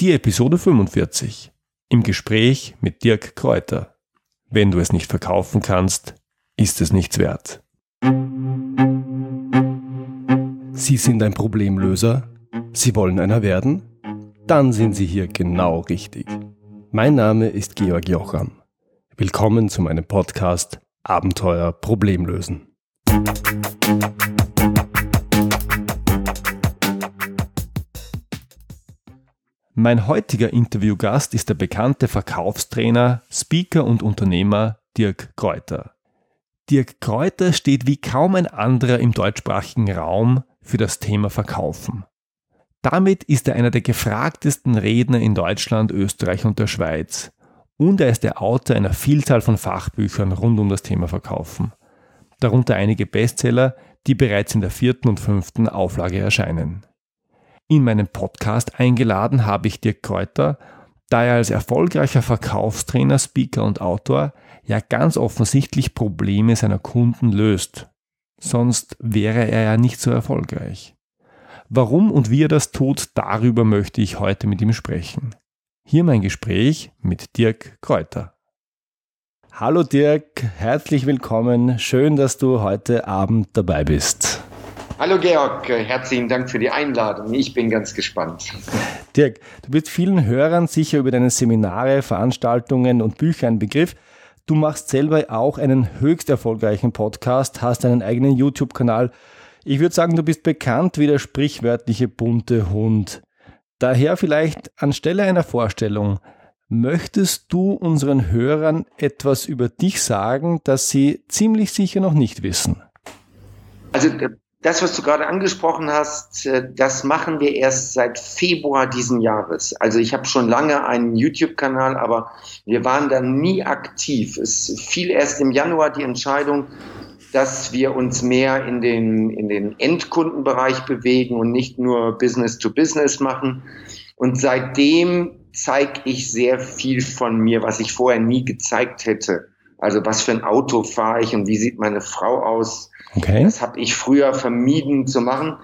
Die Episode 45. Im Gespräch mit Dirk Kräuter. Wenn du es nicht verkaufen kannst, ist es nichts wert. Sie sind ein Problemlöser? Sie wollen einer werden? Dann sind Sie hier genau richtig. Mein Name ist Georg Jocham. Willkommen zu meinem Podcast Abenteuer Problemlösen. Mein heutiger Interviewgast ist der bekannte Verkaufstrainer, Speaker und Unternehmer Dirk Kräuter. Dirk Kräuter steht wie kaum ein anderer im deutschsprachigen Raum für das Thema Verkaufen. Damit ist er einer der gefragtesten Redner in Deutschland, Österreich und der Schweiz. Und er ist der Autor einer Vielzahl von Fachbüchern rund um das Thema Verkaufen. Darunter einige Bestseller, die bereits in der vierten und fünften Auflage erscheinen. In meinen Podcast eingeladen habe ich Dirk Kräuter, da er als erfolgreicher Verkaufstrainer, Speaker und Autor ja ganz offensichtlich Probleme seiner Kunden löst. Sonst wäre er ja nicht so erfolgreich. Warum und wie er das tut, darüber möchte ich heute mit ihm sprechen. Hier mein Gespräch mit Dirk Kräuter. Hallo Dirk, herzlich willkommen. Schön, dass du heute Abend dabei bist. Hallo Georg, herzlichen Dank für die Einladung. Ich bin ganz gespannt. Dirk, du bist vielen Hörern sicher über deine Seminare, Veranstaltungen und Bücher ein Begriff. Du machst selber auch einen höchst erfolgreichen Podcast, hast einen eigenen YouTube-Kanal. Ich würde sagen, du bist bekannt wie der sprichwörtliche bunte Hund. Daher vielleicht anstelle einer Vorstellung, möchtest du unseren Hörern etwas über dich sagen, das sie ziemlich sicher noch nicht wissen? Also das, was du gerade angesprochen hast, äh, das machen wir erst seit Februar diesen Jahres. Also ich habe schon lange einen YouTube-Kanal, aber wir waren da nie aktiv. Es fiel erst im Januar die Entscheidung, dass wir uns mehr in den, in den Endkundenbereich bewegen und nicht nur Business to Business machen. Und seitdem zeige ich sehr viel von mir, was ich vorher nie gezeigt hätte. Also was für ein Auto fahre ich und wie sieht meine Frau aus? Okay. Das habe ich früher vermieden zu machen.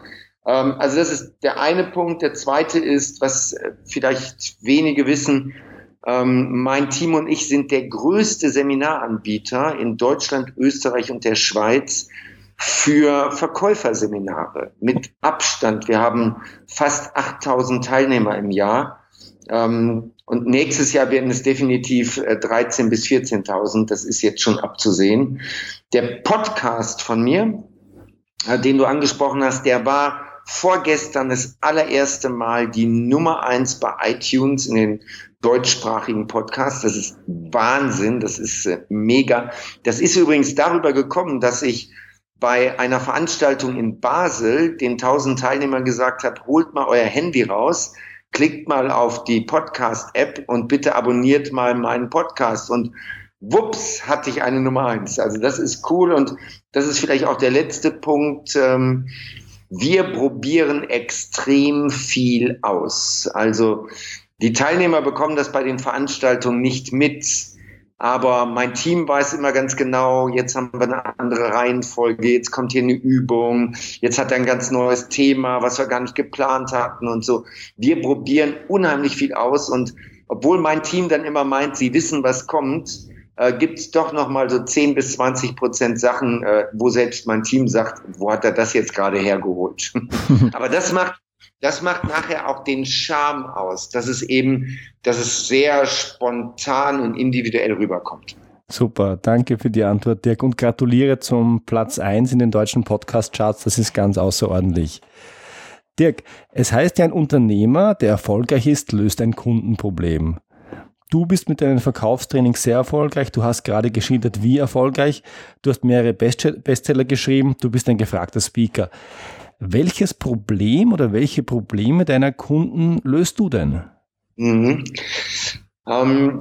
Ähm, also das ist der eine Punkt. Der zweite ist, was äh, vielleicht wenige wissen, ähm, mein Team und ich sind der größte Seminaranbieter in Deutschland, Österreich und der Schweiz für Verkäuferseminare mit Abstand. Wir haben fast 8000 Teilnehmer im Jahr. Ähm, und nächstes Jahr werden es definitiv 13 äh, bis 14.000. Das ist jetzt schon abzusehen. Der Podcast von mir, äh, den du angesprochen hast, der war vorgestern das allererste Mal die Nummer eins bei iTunes in den deutschsprachigen Podcasts. Das ist Wahnsinn. Das ist äh, mega. Das ist übrigens darüber gekommen, dass ich bei einer Veranstaltung in Basel den 1000 Teilnehmern gesagt habe, holt mal euer Handy raus klickt mal auf die Podcast-App und bitte abonniert mal meinen Podcast und wups, hatte ich eine Nummer eins. Also das ist cool und das ist vielleicht auch der letzte Punkt. Ähm, wir probieren extrem viel aus. Also die Teilnehmer bekommen das bei den Veranstaltungen nicht mit aber mein Team weiß immer ganz genau, jetzt haben wir eine andere Reihenfolge, jetzt kommt hier eine Übung, jetzt hat er ein ganz neues Thema, was wir gar nicht geplant hatten und so. Wir probieren unheimlich viel aus und obwohl mein Team dann immer meint, sie wissen, was kommt, äh, gibt es doch noch mal so 10 bis 20 Prozent Sachen, äh, wo selbst mein Team sagt, wo hat er das jetzt gerade hergeholt? Aber das macht das macht nachher auch den Charme aus, dass es eben, dass es sehr spontan und individuell rüberkommt. Super, danke für die Antwort, Dirk, und gratuliere zum Platz 1 in den deutschen Podcast-Charts. Das ist ganz außerordentlich. Dirk, es heißt ja, ein Unternehmer, der erfolgreich ist, löst ein Kundenproblem. Du bist mit deinen Verkaufstrainings sehr erfolgreich. Du hast gerade geschildert, wie erfolgreich. Du hast mehrere Bestseller geschrieben. Du bist ein gefragter Speaker. Welches Problem oder welche Probleme deiner Kunden löst du denn? Mhm. Ähm,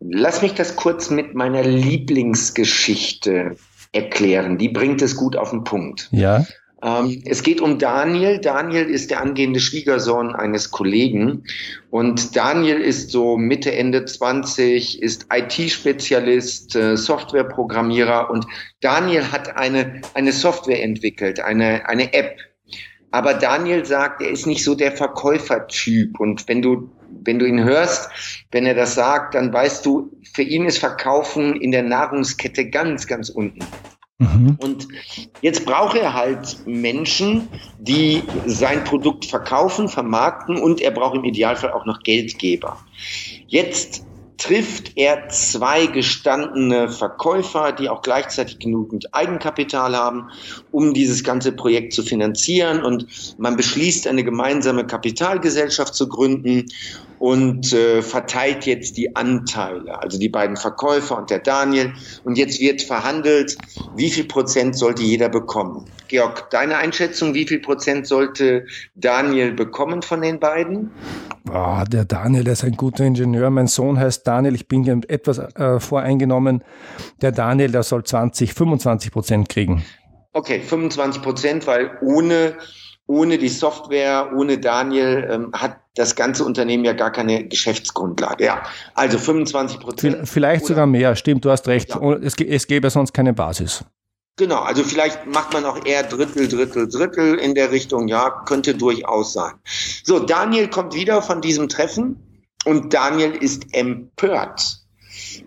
lass mich das kurz mit meiner Lieblingsgeschichte erklären. Die bringt es gut auf den Punkt. Ja. Ähm, es geht um Daniel. Daniel ist der angehende Schwiegersohn eines Kollegen. Und Daniel ist so Mitte, Ende 20, ist IT-Spezialist, äh, Softwareprogrammierer. Und Daniel hat eine, eine Software entwickelt, eine, eine App. Aber Daniel sagt, er ist nicht so der Verkäufertyp. Und wenn du wenn du ihn hörst, wenn er das sagt, dann weißt du, für ihn ist Verkaufen in der Nahrungskette ganz, ganz unten. Mhm. Und jetzt braucht er halt Menschen, die sein Produkt verkaufen, vermarkten und er braucht im Idealfall auch noch Geldgeber. Jetzt trifft er zwei gestandene Verkäufer, die auch gleichzeitig genügend Eigenkapital haben, um dieses ganze Projekt zu finanzieren. Und man beschließt, eine gemeinsame Kapitalgesellschaft zu gründen und äh, verteilt jetzt die Anteile, also die beiden Verkäufer und der Daniel. Und jetzt wird verhandelt, wie viel Prozent sollte jeder bekommen. Georg, deine Einschätzung, wie viel Prozent sollte Daniel bekommen von den beiden? Oh, der Daniel, der ist ein guter Ingenieur. Mein Sohn heißt Daniel, ich bin etwas äh, voreingenommen. Der Daniel, der soll 20, 25 Prozent kriegen. Okay, 25 Prozent, weil ohne ohne die Software, ohne Daniel ähm, hat das ganze Unternehmen ja gar keine Geschäftsgrundlage. Ja, also 25 Prozent. Vielleicht sogar mehr, stimmt, du hast recht. Ja. Es, es gäbe sonst keine Basis. Genau, also vielleicht macht man auch eher Drittel, Drittel, Drittel in der Richtung, ja, könnte durchaus sein. So, Daniel kommt wieder von diesem Treffen und Daniel ist empört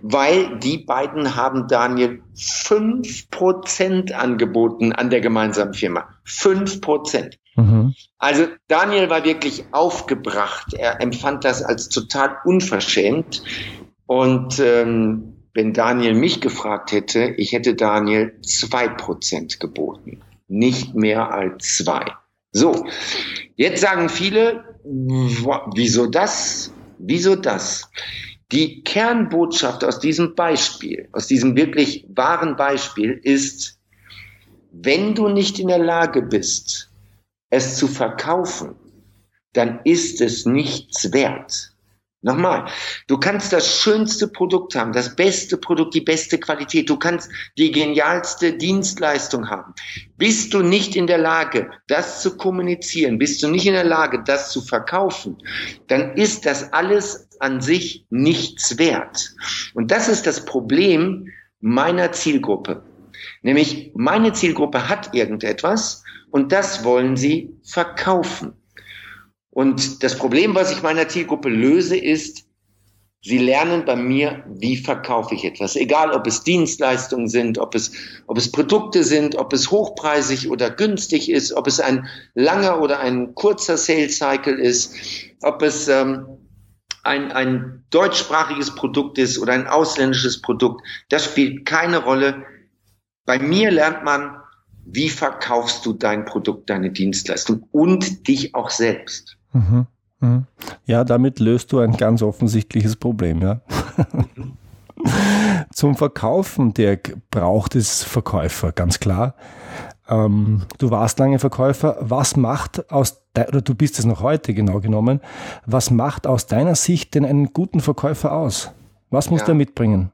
weil die beiden haben Daniel fünf Prozent angeboten an der gemeinsamen Firma. Fünf Prozent. Mhm. Also Daniel war wirklich aufgebracht. Er empfand das als total unverschämt. Und ähm, wenn Daniel mich gefragt hätte, ich hätte Daniel zwei Prozent geboten. Nicht mehr als zwei. So, jetzt sagen viele, wieso das? Wieso das? Die Kernbotschaft aus diesem Beispiel, aus diesem wirklich wahren Beispiel ist, wenn du nicht in der Lage bist, es zu verkaufen, dann ist es nichts wert. Nochmal, du kannst das schönste Produkt haben, das beste Produkt, die beste Qualität, du kannst die genialste Dienstleistung haben. Bist du nicht in der Lage, das zu kommunizieren, bist du nicht in der Lage, das zu verkaufen, dann ist das alles an sich nichts wert. Und das ist das Problem meiner Zielgruppe. Nämlich meine Zielgruppe hat irgendetwas und das wollen sie verkaufen. Und das Problem, was ich meiner Zielgruppe löse, ist, sie lernen bei mir, wie verkaufe ich etwas. Egal, ob es Dienstleistungen sind, ob es, ob es Produkte sind, ob es hochpreisig oder günstig ist, ob es ein langer oder ein kurzer Sales Cycle ist, ob es ähm, ein, ein deutschsprachiges Produkt ist oder ein ausländisches Produkt. Das spielt keine Rolle. Bei mir lernt man, wie verkaufst du dein Produkt, deine Dienstleistung und dich auch selbst. Mhm. Mhm. Ja, damit löst du ein ganz offensichtliches Problem, ja. Zum Verkaufen, Dirk, braucht es Verkäufer, ganz klar. Ähm, du warst lange Verkäufer. Was macht aus, oder du bist es noch heute genau genommen, was macht aus deiner Sicht denn einen guten Verkäufer aus? Was muss ja. der mitbringen?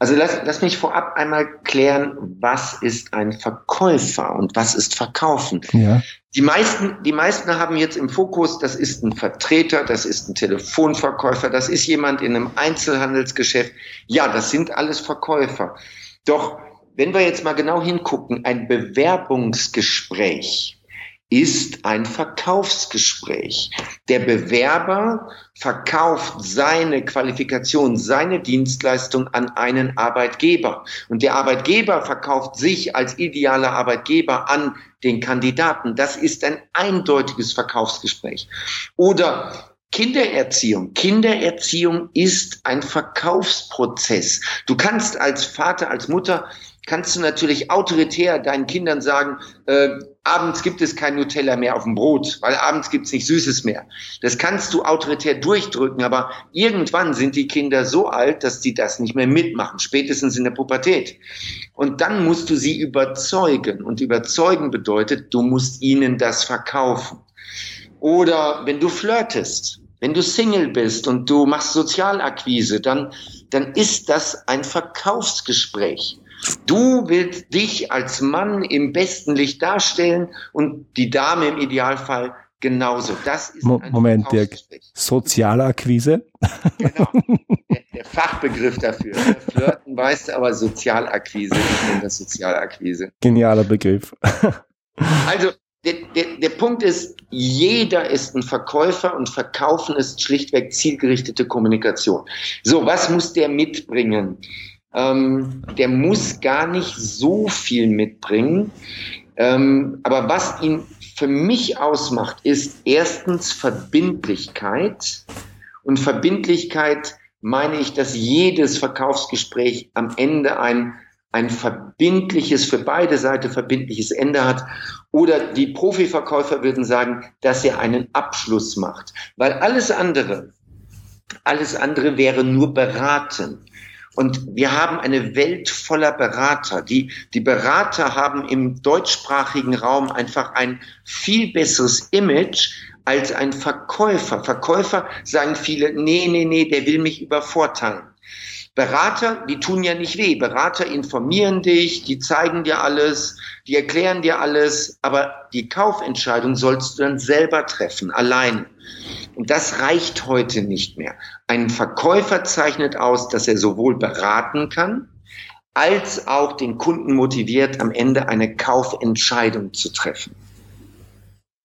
Also lass, lass mich vorab einmal klären, was ist ein Verkäufer und was ist Verkaufen. Ja. Die meisten, die meisten haben jetzt im Fokus, das ist ein Vertreter, das ist ein Telefonverkäufer, das ist jemand in einem Einzelhandelsgeschäft. Ja, das sind alles Verkäufer. Doch wenn wir jetzt mal genau hingucken, ein Bewerbungsgespräch ist ein Verkaufsgespräch. Der Bewerber verkauft seine Qualifikation, seine Dienstleistung an einen Arbeitgeber. Und der Arbeitgeber verkauft sich als idealer Arbeitgeber an den Kandidaten. Das ist ein eindeutiges Verkaufsgespräch. Oder Kindererziehung. Kindererziehung ist ein Verkaufsprozess. Du kannst als Vater, als Mutter kannst du natürlich autoritär deinen Kindern sagen, äh, abends gibt es kein Nutella mehr auf dem Brot, weil abends gibt es nicht Süßes mehr. Das kannst du autoritär durchdrücken, aber irgendwann sind die Kinder so alt, dass sie das nicht mehr mitmachen, spätestens in der Pubertät. Und dann musst du sie überzeugen. Und überzeugen bedeutet, du musst ihnen das verkaufen. Oder wenn du flirtest, wenn du Single bist und du machst Sozialakquise, dann, dann ist das ein Verkaufsgespräch. Du willst dich als Mann im besten Licht darstellen und die Dame im Idealfall genauso. Das ist Mo Moment, Dirk. Sozialakquise? Genau. Der, der, Fachbegriff dafür. Flirten weißt du, aber Sozialakquise, ich nenne das Sozialakquise. Genialer Begriff. Also, der, der, der Punkt ist, jeder ist ein Verkäufer und Verkaufen ist schlichtweg zielgerichtete Kommunikation. So, was muss der mitbringen? Ähm, der muss gar nicht so viel mitbringen. Ähm, aber was ihn für mich ausmacht, ist erstens Verbindlichkeit. Und Verbindlichkeit meine ich, dass jedes Verkaufsgespräch am Ende ein ein verbindliches, für beide Seiten verbindliches Ende hat. Oder die Profiverkäufer würden sagen, dass er einen Abschluss macht. Weil alles andere, alles andere wäre nur beraten. Und wir haben eine Welt voller Berater. Die, die Berater haben im deutschsprachigen Raum einfach ein viel besseres Image als ein Verkäufer. Verkäufer sagen viele, nee, nee, nee, der will mich übervorteilen. Berater, die tun ja nicht weh. Berater informieren dich, die zeigen dir alles, die erklären dir alles, aber die Kaufentscheidung sollst du dann selber treffen, allein. Und das reicht heute nicht mehr. Ein Verkäufer zeichnet aus, dass er sowohl beraten kann, als auch den Kunden motiviert, am Ende eine Kaufentscheidung zu treffen.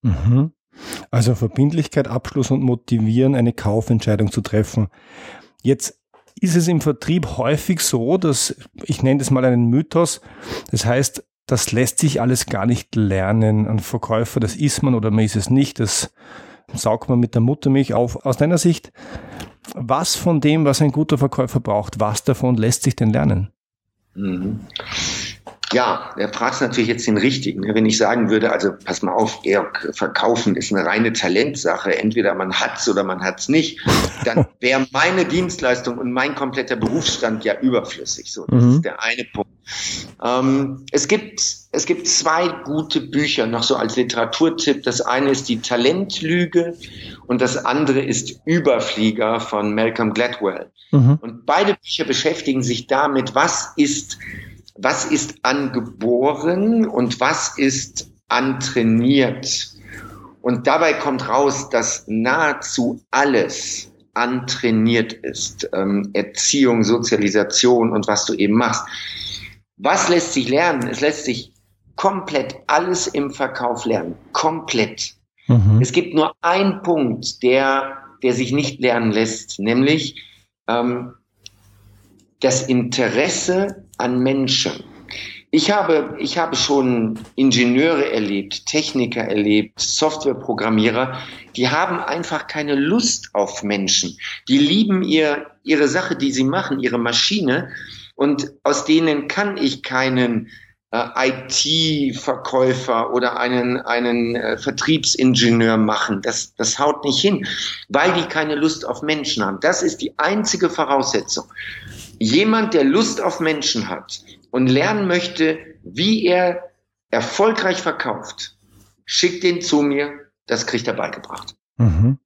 Mhm. Also Verbindlichkeit, Abschluss und motivieren, eine Kaufentscheidung zu treffen. Jetzt ist es im Vertrieb häufig so, dass, ich nenne das mal einen Mythos, das heißt, das lässt sich alles gar nicht lernen. Ein Verkäufer, das ist man oder man ist es nicht, das saugt man mit der Muttermilch auf. Aus deiner Sicht, was von dem, was ein guter Verkäufer braucht, was davon lässt sich denn lernen? Mhm. Ja, er fragt natürlich jetzt den Richtigen. Wenn ich sagen würde, also pass mal auf, Erk, verkaufen ist eine reine Talentsache. Entweder man hat's oder man hat's nicht. Dann wäre meine Dienstleistung und mein kompletter Berufsstand ja überflüssig. So, das mhm. ist der eine Punkt. Ähm, es gibt, es gibt zwei gute Bücher noch so als Literaturtipp. Das eine ist die Talentlüge und das andere ist Überflieger von Malcolm Gladwell. Mhm. Und beide Bücher beschäftigen sich damit, was ist was ist angeboren und was ist antrainiert. Und dabei kommt raus, dass nahezu alles antrainiert ist. Ähm, Erziehung, Sozialisation und was du eben machst. Was lässt sich lernen? Es lässt sich komplett alles im Verkauf lernen. Komplett. Mhm. Es gibt nur einen Punkt, der, der sich nicht lernen lässt, nämlich ähm, das Interesse an Menschen. Ich habe, ich habe schon Ingenieure erlebt, Techniker erlebt, Softwareprogrammierer, die haben einfach keine Lust auf Menschen. Die lieben ihr, ihre Sache, die sie machen, ihre Maschine. Und aus denen kann ich keinen äh, IT-Verkäufer oder einen, einen äh, Vertriebsingenieur machen. Das, das haut nicht hin, weil die keine Lust auf Menschen haben. Das ist die einzige Voraussetzung. Jemand, der Lust auf Menschen hat und lernen möchte, wie er erfolgreich verkauft, schickt den zu mir, das kriegt er beigebracht. Mhm.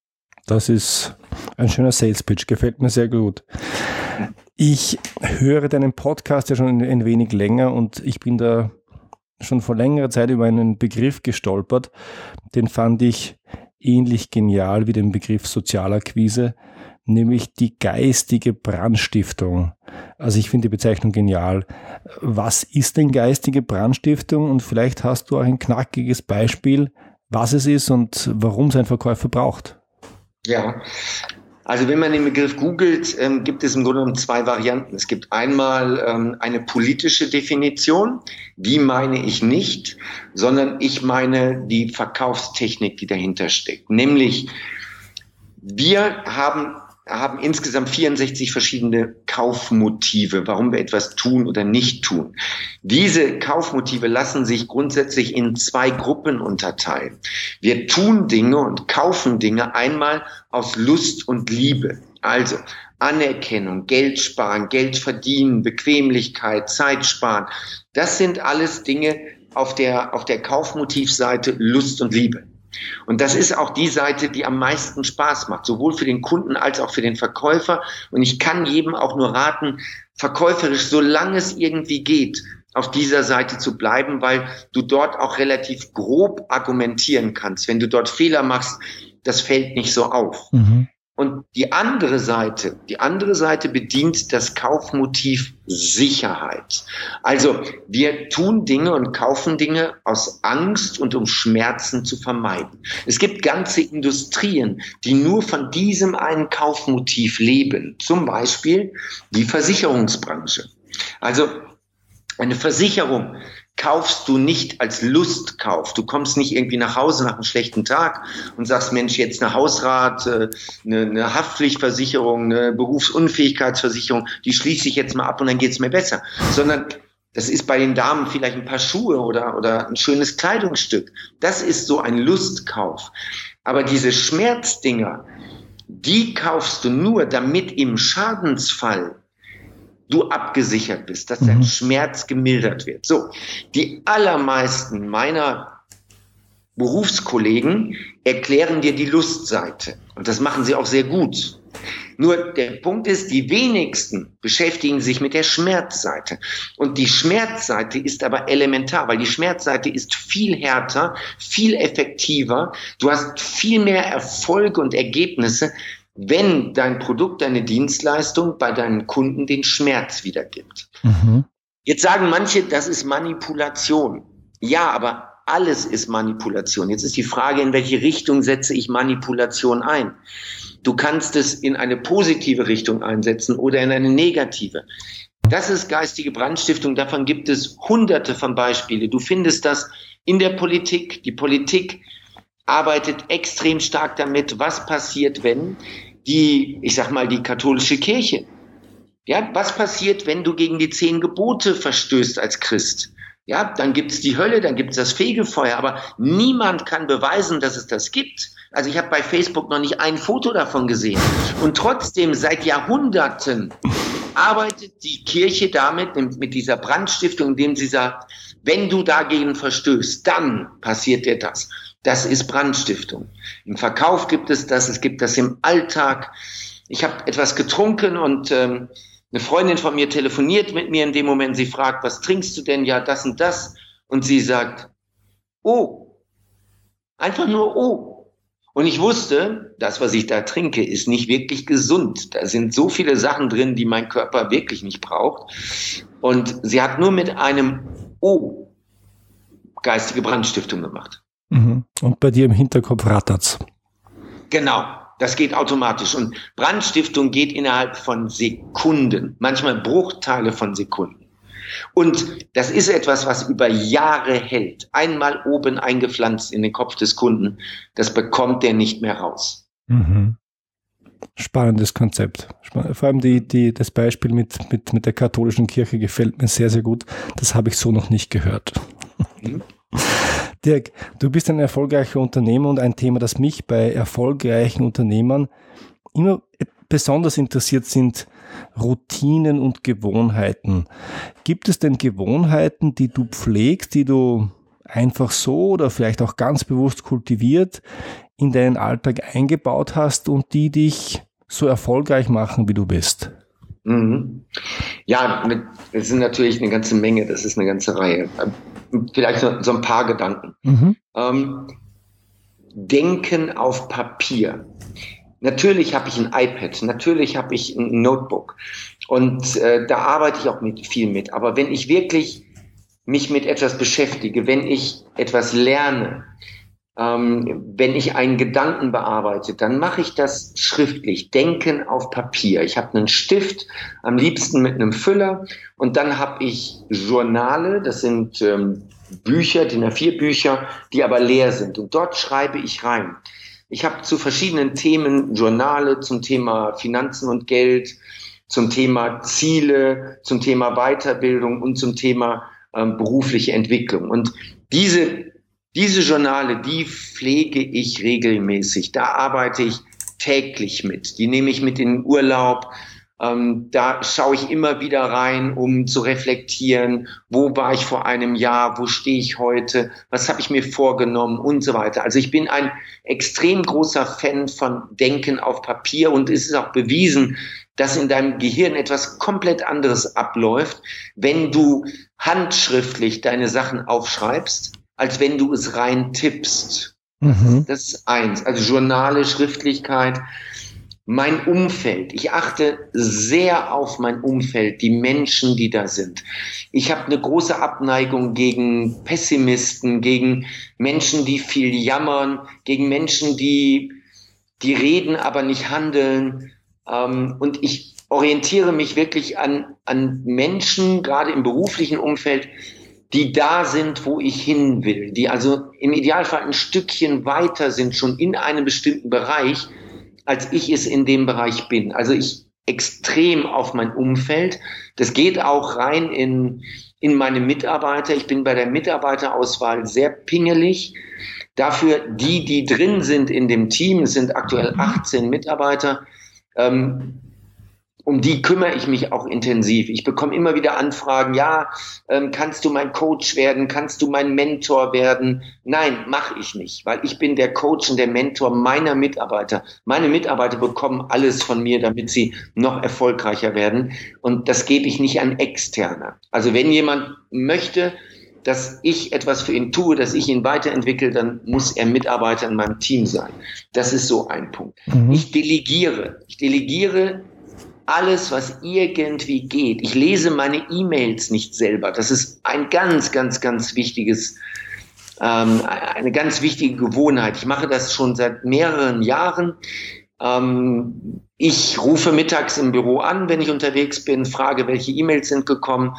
Das ist ein schöner Sales Pitch, gefällt mir sehr gut. Ich höre deinen Podcast ja schon ein wenig länger und ich bin da schon vor längerer Zeit über einen Begriff gestolpert. Den fand ich ähnlich genial wie den Begriff Sozialakquise nämlich die geistige Brandstiftung. Also ich finde die Bezeichnung genial. Was ist denn geistige Brandstiftung? Und vielleicht hast du auch ein knackiges Beispiel, was es ist und warum es ein Verkäufer braucht. Ja, also wenn man den Begriff googelt, ähm, gibt es im Grunde genommen zwei Varianten. Es gibt einmal ähm, eine politische Definition, die meine ich nicht, sondern ich meine die Verkaufstechnik, die dahinter steckt. Nämlich, wir haben haben insgesamt 64 verschiedene Kaufmotive, warum wir etwas tun oder nicht tun. Diese Kaufmotive lassen sich grundsätzlich in zwei Gruppen unterteilen. Wir tun Dinge und kaufen Dinge einmal aus Lust und Liebe. Also Anerkennung, Geld sparen, Geld verdienen, Bequemlichkeit, Zeit sparen. Das sind alles Dinge auf der, auf der Kaufmotivseite Lust und Liebe. Und das ist auch die Seite, die am meisten Spaß macht, sowohl für den Kunden als auch für den Verkäufer. Und ich kann jedem auch nur raten, verkäuferisch, solange es irgendwie geht, auf dieser Seite zu bleiben, weil du dort auch relativ grob argumentieren kannst. Wenn du dort Fehler machst, das fällt nicht so auf. Mhm. Und die andere Seite, die andere Seite bedient das Kaufmotiv Sicherheit. Also wir tun Dinge und kaufen Dinge aus Angst und um Schmerzen zu vermeiden. Es gibt ganze Industrien, die nur von diesem einen Kaufmotiv leben. Zum Beispiel die Versicherungsbranche. Also eine Versicherung kaufst du nicht als Lustkauf. Du kommst nicht irgendwie nach Hause nach einem schlechten Tag und sagst, Mensch, jetzt eine Hausrat, äh, eine, eine Haftpflichtversicherung, eine Berufsunfähigkeitsversicherung, die schließe ich jetzt mal ab und dann geht's mir besser. Sondern das ist bei den Damen vielleicht ein paar Schuhe oder, oder ein schönes Kleidungsstück. Das ist so ein Lustkauf. Aber diese Schmerzdinger, die kaufst du nur, damit im Schadensfall du abgesichert bist, dass dein mhm. Schmerz gemildert wird. So, die allermeisten meiner Berufskollegen erklären dir die Lustseite. Und das machen sie auch sehr gut. Nur der Punkt ist, die wenigsten beschäftigen sich mit der Schmerzseite. Und die Schmerzseite ist aber elementar, weil die Schmerzseite ist viel härter, viel effektiver. Du hast viel mehr Erfolge und Ergebnisse, wenn dein Produkt, deine Dienstleistung bei deinen Kunden den Schmerz wiedergibt. Mhm. Jetzt sagen manche, das ist Manipulation. Ja, aber alles ist Manipulation. Jetzt ist die Frage, in welche Richtung setze ich Manipulation ein? Du kannst es in eine positive Richtung einsetzen oder in eine negative. Das ist geistige Brandstiftung. Davon gibt es hunderte von Beispielen. Du findest das in der Politik. Die Politik arbeitet extrem stark damit, was passiert, wenn die, ich sag mal, die katholische Kirche. Ja, was passiert, wenn du gegen die zehn Gebote verstößt als Christ? Ja, dann gibt's die Hölle, dann gibt's das Fegefeuer, aber niemand kann beweisen, dass es das gibt. Also ich habe bei Facebook noch nicht ein Foto davon gesehen. Und trotzdem seit Jahrhunderten arbeitet die Kirche damit, mit dieser Brandstiftung, indem sie sagt, wenn du dagegen verstößt, dann passiert dir das. Das ist Brandstiftung. Im Verkauf gibt es das, es gibt das im Alltag. Ich habe etwas getrunken und ähm, eine Freundin von mir telefoniert mit mir in dem Moment. Sie fragt, was trinkst du denn? Ja, das und das. Und sie sagt, oh, einfach nur oh. Und ich wusste, das, was ich da trinke, ist nicht wirklich gesund. Da sind so viele Sachen drin, die mein Körper wirklich nicht braucht. Und sie hat nur mit einem O geistige Brandstiftung gemacht. Mhm. Und bei dir im Hinterkopf rattert's. Genau, das geht automatisch. Und Brandstiftung geht innerhalb von Sekunden, manchmal Bruchteile von Sekunden. Und das ist etwas, was über Jahre hält. Einmal oben eingepflanzt in den Kopf des Kunden, das bekommt der nicht mehr raus. Mhm. Spannendes Konzept. Vor allem die, die, das Beispiel mit, mit, mit der katholischen Kirche gefällt mir sehr, sehr gut. Das habe ich so noch nicht gehört. Mhm. Dirk, du bist ein erfolgreicher Unternehmer und ein Thema, das mich bei erfolgreichen Unternehmern immer besonders interessiert sind Routinen und Gewohnheiten. Gibt es denn Gewohnheiten, die du pflegst, die du einfach so oder vielleicht auch ganz bewusst kultiviert in deinen Alltag eingebaut hast und die dich so erfolgreich machen, wie du bist? Mhm. Ja, das sind natürlich eine ganze Menge, das ist eine ganze Reihe vielleicht so, so ein paar Gedanken. Mhm. Ähm, Denken auf Papier. Natürlich habe ich ein iPad, natürlich habe ich ein Notebook und äh, da arbeite ich auch mit, viel mit. Aber wenn ich wirklich mich mit etwas beschäftige, wenn ich etwas lerne, ähm, wenn ich einen Gedanken bearbeite, dann mache ich das schriftlich, denken auf Papier. Ich habe einen Stift, am liebsten mit einem Füller und dann habe ich Journale, das sind ähm, Bücher, DIN A4 Bücher, die aber leer sind und dort schreibe ich rein. Ich habe zu verschiedenen Themen Journale zum Thema Finanzen und Geld, zum Thema Ziele, zum Thema Weiterbildung und zum Thema ähm, berufliche Entwicklung. Und diese diese Journale, die pflege ich regelmäßig. Da arbeite ich täglich mit. Die nehme ich mit in den Urlaub. Ähm, da schaue ich immer wieder rein, um zu reflektieren, wo war ich vor einem Jahr, wo stehe ich heute, was habe ich mir vorgenommen und so weiter. Also ich bin ein extrem großer Fan von Denken auf Papier und es ist auch bewiesen, dass in deinem Gehirn etwas komplett anderes abläuft, wenn du handschriftlich deine Sachen aufschreibst als wenn du es rein tippst. Mhm. Das ist eins. Also Journale, Schriftlichkeit. mein Umfeld. Ich achte sehr auf mein Umfeld, die Menschen, die da sind. Ich habe eine große Abneigung gegen Pessimisten, gegen Menschen, die viel jammern, gegen Menschen, die, die reden, aber nicht handeln. Ähm, und ich orientiere mich wirklich an, an Menschen, gerade im beruflichen Umfeld, die da sind, wo ich hin will, die also im Idealfall ein Stückchen weiter sind, schon in einem bestimmten Bereich, als ich es in dem Bereich bin. Also ich extrem auf mein Umfeld. Das geht auch rein in, in meine Mitarbeiter. Ich bin bei der Mitarbeiterauswahl sehr pingelig. Dafür die, die drin sind in dem Team, es sind aktuell 18 Mitarbeiter, ähm, um die kümmere ich mich auch intensiv. Ich bekomme immer wieder Anfragen, ja, ähm, kannst du mein Coach werden, kannst du mein Mentor werden? Nein, mache ich nicht, weil ich bin der Coach und der Mentor meiner Mitarbeiter. Meine Mitarbeiter bekommen alles von mir, damit sie noch erfolgreicher werden. Und das gebe ich nicht an Externe. Also wenn jemand möchte, dass ich etwas für ihn tue, dass ich ihn weiterentwickle, dann muss er Mitarbeiter in meinem Team sein. Das ist so ein Punkt. Mhm. Ich delegiere. Ich delegiere alles, was irgendwie geht. Ich lese meine E-Mails nicht selber. Das ist ein ganz, ganz, ganz wichtiges, ähm, eine ganz wichtige Gewohnheit. Ich mache das schon seit mehreren Jahren. Ähm, ich rufe mittags im Büro an, wenn ich unterwegs bin, frage, welche E-Mails sind gekommen.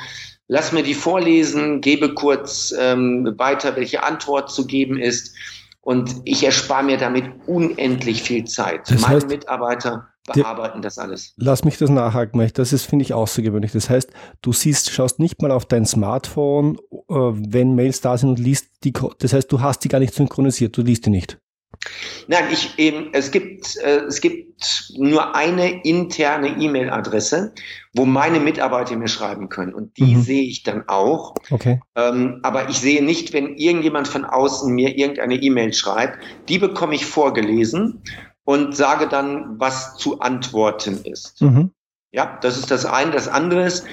Lass mir die vorlesen, gebe kurz ähm, weiter, welche Antwort zu geben ist. Und ich erspare mir damit unendlich viel Zeit. Das heißt, Meine Mitarbeiter bearbeiten das alles. Lass mich das nachhaken, weil das ist, finde ich, außergewöhnlich. Das heißt, du siehst, schaust nicht mal auf dein Smartphone, äh, wenn Mails da sind und liest die, das heißt, du hast die gar nicht synchronisiert, du liest die nicht. Nein, ich eben, es gibt, äh, es gibt nur eine interne E-Mail-Adresse, wo meine Mitarbeiter mir schreiben können. Und die mhm. sehe ich dann auch. Okay. Ähm, aber ich sehe nicht, wenn irgendjemand von außen mir irgendeine E-Mail schreibt. Die bekomme ich vorgelesen und sage dann, was zu antworten ist. Mhm. Ja, das ist das eine. Das andere ist,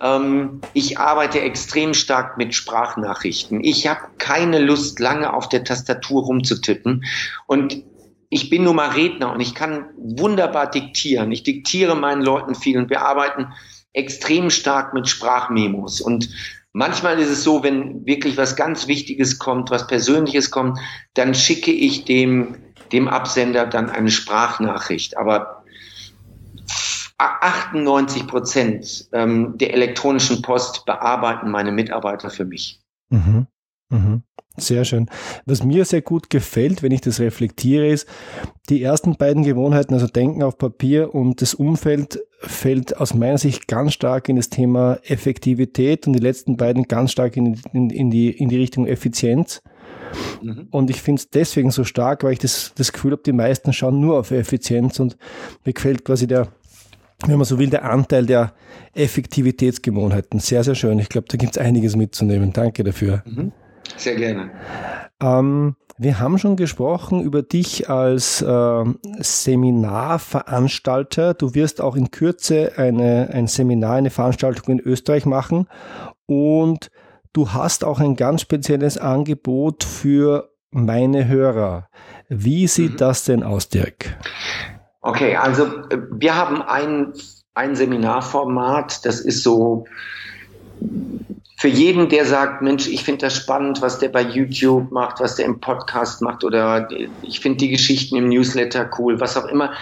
ähm, ich arbeite extrem stark mit Sprachnachrichten. Ich habe keine Lust, lange auf der Tastatur rumzutippen. Und ich bin nun mal Redner und ich kann wunderbar diktieren. Ich diktiere meinen Leuten viel und wir arbeiten extrem stark mit Sprachmemos. Und manchmal ist es so, wenn wirklich was ganz Wichtiges kommt, was Persönliches kommt, dann schicke ich dem dem Absender dann eine Sprachnachricht. Aber 98 Prozent ähm, der elektronischen Post bearbeiten meine Mitarbeiter für mich. Mhm. Mhm. Sehr schön. Was mir sehr gut gefällt, wenn ich das reflektiere, ist, die ersten beiden Gewohnheiten, also Denken auf Papier und das Umfeld, fällt aus meiner Sicht ganz stark in das Thema Effektivität und die letzten beiden ganz stark in, in, in, die, in die Richtung Effizienz. Mhm. Und ich finde es deswegen so stark, weil ich das, das Gefühl habe, die meisten schauen nur auf Effizienz und mir gefällt quasi der, wenn man so will, der Anteil der Effektivitätsgewohnheiten. Sehr, sehr schön. Ich glaube, da gibt es einiges mitzunehmen. Danke dafür. Mhm. Sehr gerne. Ähm, wir haben schon gesprochen über dich als äh, Seminarveranstalter. Du wirst auch in Kürze eine, ein Seminar, eine Veranstaltung in Österreich machen. Und Du hast auch ein ganz spezielles Angebot für meine Hörer. Wie sieht mhm. das denn aus, Dirk? Okay, also äh, wir haben ein, ein Seminarformat, das ist so für jeden, der sagt, Mensch, ich finde das spannend, was der bei YouTube macht, was der im Podcast macht oder ich finde die Geschichten im Newsletter cool, was auch immer.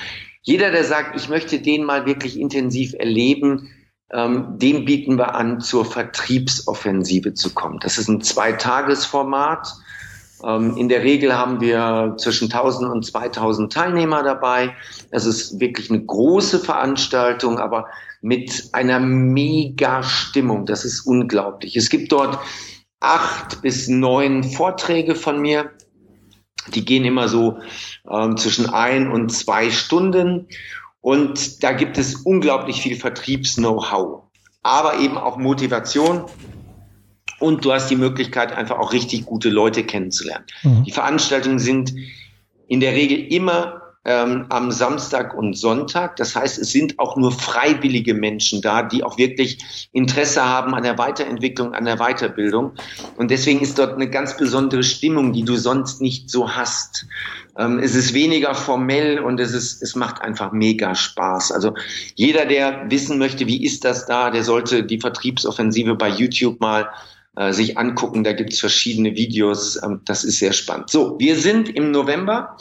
Jeder, der sagt, ich möchte den mal wirklich intensiv erleben, ähm, dem bieten wir an, zur Vertriebsoffensive zu kommen. Das ist ein Zweitagesformat. Ähm, in der Regel haben wir zwischen 1000 und 2000 Teilnehmer dabei. Das ist wirklich eine große Veranstaltung, aber mit einer mega Stimmung. Das ist unglaublich. Es gibt dort acht bis neun Vorträge von mir. Die gehen immer so ähm, zwischen ein und zwei Stunden. Und da gibt es unglaublich viel Vertriebs-Know-how, aber eben auch Motivation. Und du hast die Möglichkeit, einfach auch richtig gute Leute kennenzulernen. Mhm. Die Veranstaltungen sind in der Regel immer ähm, am Samstag und Sonntag. Das heißt, es sind auch nur freiwillige Menschen da, die auch wirklich Interesse haben an der Weiterentwicklung, an der Weiterbildung. Und deswegen ist dort eine ganz besondere Stimmung, die du sonst nicht so hast. Ähm, es ist weniger formell und es ist, es macht einfach mega Spaß. Also jeder, der wissen möchte, wie ist das da, der sollte die Vertriebsoffensive bei YouTube mal äh, sich angucken. Da gibt's verschiedene Videos. Ähm, das ist sehr spannend. So, wir sind im November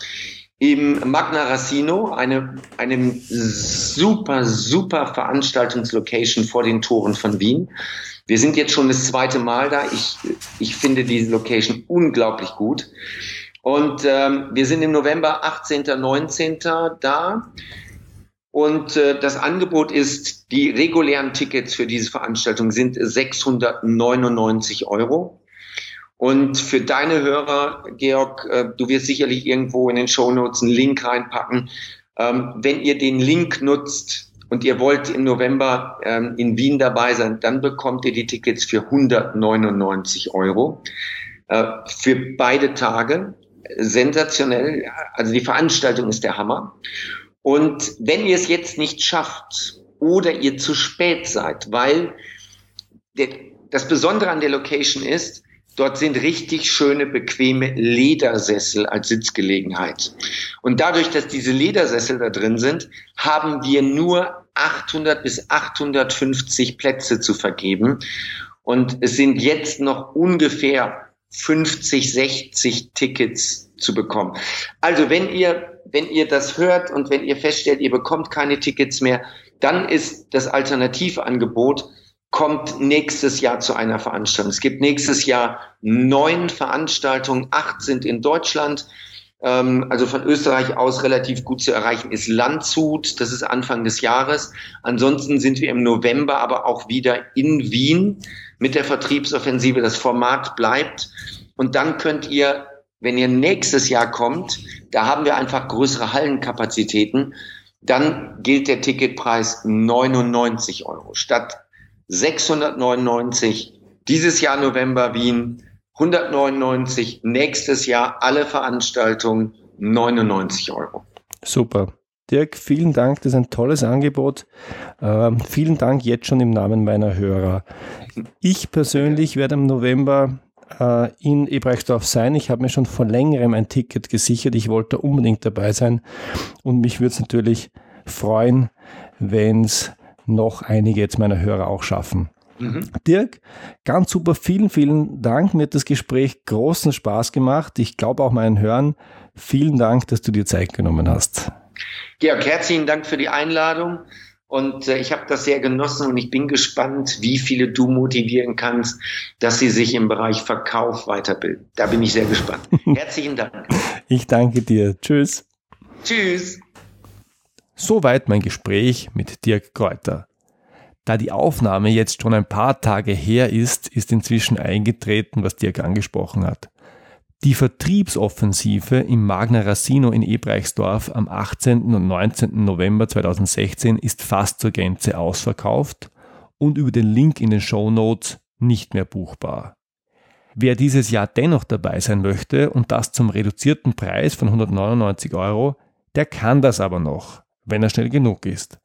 im Magna Racino, eine, einem super, super Veranstaltungslocation vor den Toren von Wien. Wir sind jetzt schon das zweite Mal da. Ich, ich finde diese Location unglaublich gut. Und ähm, wir sind im November 18., 19. da. Und äh, das Angebot ist, die regulären Tickets für diese Veranstaltung sind 699 Euro. Und für deine Hörer, Georg, äh, du wirst sicherlich irgendwo in den Show Notes einen Link reinpacken. Ähm, wenn ihr den Link nutzt und ihr wollt im November ähm, in Wien dabei sein, dann bekommt ihr die Tickets für 199 Euro äh, für beide Tage. Sensationell. Also die Veranstaltung ist der Hammer. Und wenn ihr es jetzt nicht schafft oder ihr zu spät seid, weil der, das Besondere an der Location ist, Dort sind richtig schöne, bequeme Ledersessel als Sitzgelegenheit. Und dadurch, dass diese Ledersessel da drin sind, haben wir nur 800 bis 850 Plätze zu vergeben. Und es sind jetzt noch ungefähr 50, 60 Tickets zu bekommen. Also wenn ihr, wenn ihr das hört und wenn ihr feststellt, ihr bekommt keine Tickets mehr, dann ist das Alternativangebot kommt nächstes Jahr zu einer Veranstaltung. Es gibt nächstes Jahr neun Veranstaltungen, acht sind in Deutschland. Ähm, also von Österreich aus relativ gut zu erreichen ist Landshut, das ist Anfang des Jahres. Ansonsten sind wir im November aber auch wieder in Wien mit der Vertriebsoffensive. Das Format bleibt. Und dann könnt ihr, wenn ihr nächstes Jahr kommt, da haben wir einfach größere Hallenkapazitäten, dann gilt der Ticketpreis 99 Euro statt 699, dieses Jahr November Wien 199, nächstes Jahr alle Veranstaltungen 99 Euro. Super. Dirk, vielen Dank, das ist ein tolles Angebot. Ähm, vielen Dank jetzt schon im Namen meiner Hörer. Ich persönlich werde im November äh, in Ebrechtsdorf sein. Ich habe mir schon vor längerem ein Ticket gesichert. Ich wollte unbedingt dabei sein und mich würde es natürlich freuen, wenn es noch einige jetzt meiner Hörer auch schaffen. Mhm. Dirk, ganz super, vielen, vielen Dank. Mir hat das Gespräch großen Spaß gemacht. Ich glaube auch meinen Hörern. Vielen Dank, dass du dir Zeit genommen hast. Georg, herzlichen Dank für die Einladung. Und äh, ich habe das sehr genossen und ich bin gespannt, wie viele du motivieren kannst, dass sie sich im Bereich Verkauf weiterbilden. Da bin ich sehr gespannt. Herzlichen Dank. Ich danke dir. Tschüss. Tschüss. Soweit mein Gespräch mit Dirk Kräuter. Da die Aufnahme jetzt schon ein paar Tage her ist, ist inzwischen eingetreten, was Dirk angesprochen hat. Die Vertriebsoffensive im Magna Racino in Ebreichsdorf am 18. und 19. November 2016 ist fast zur Gänze ausverkauft und über den Link in den Show Notes nicht mehr buchbar. Wer dieses Jahr dennoch dabei sein möchte und das zum reduzierten Preis von 199 Euro, der kann das aber noch wenn er schnell genug ist.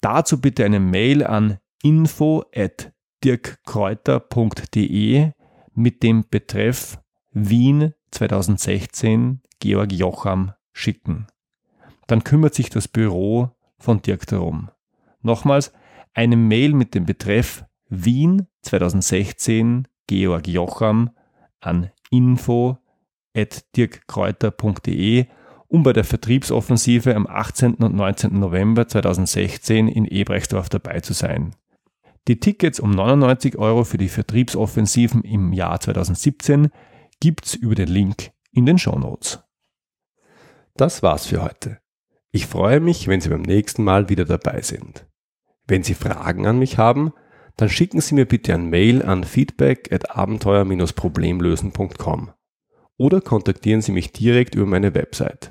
Dazu bitte eine Mail an info@dirkkräuter.de mit dem Betreff Wien 2016 Georg Jocham schicken. Dann kümmert sich das Büro von Dirk darum. Nochmals eine Mail mit dem Betreff Wien 2016 Georg Jocham an info@dirkkräuter.de um bei der Vertriebsoffensive am 18. und 19. November 2016 in Ebrechtsdorf dabei zu sein. Die Tickets um 99 Euro für die Vertriebsoffensiven im Jahr 2017 gibt's über den Link in den Show Notes. Das war's für heute. Ich freue mich, wenn Sie beim nächsten Mal wieder dabei sind. Wenn Sie Fragen an mich haben, dann schicken Sie mir bitte ein Mail an feedback at abenteuer-problemlösen.com oder kontaktieren Sie mich direkt über meine Website.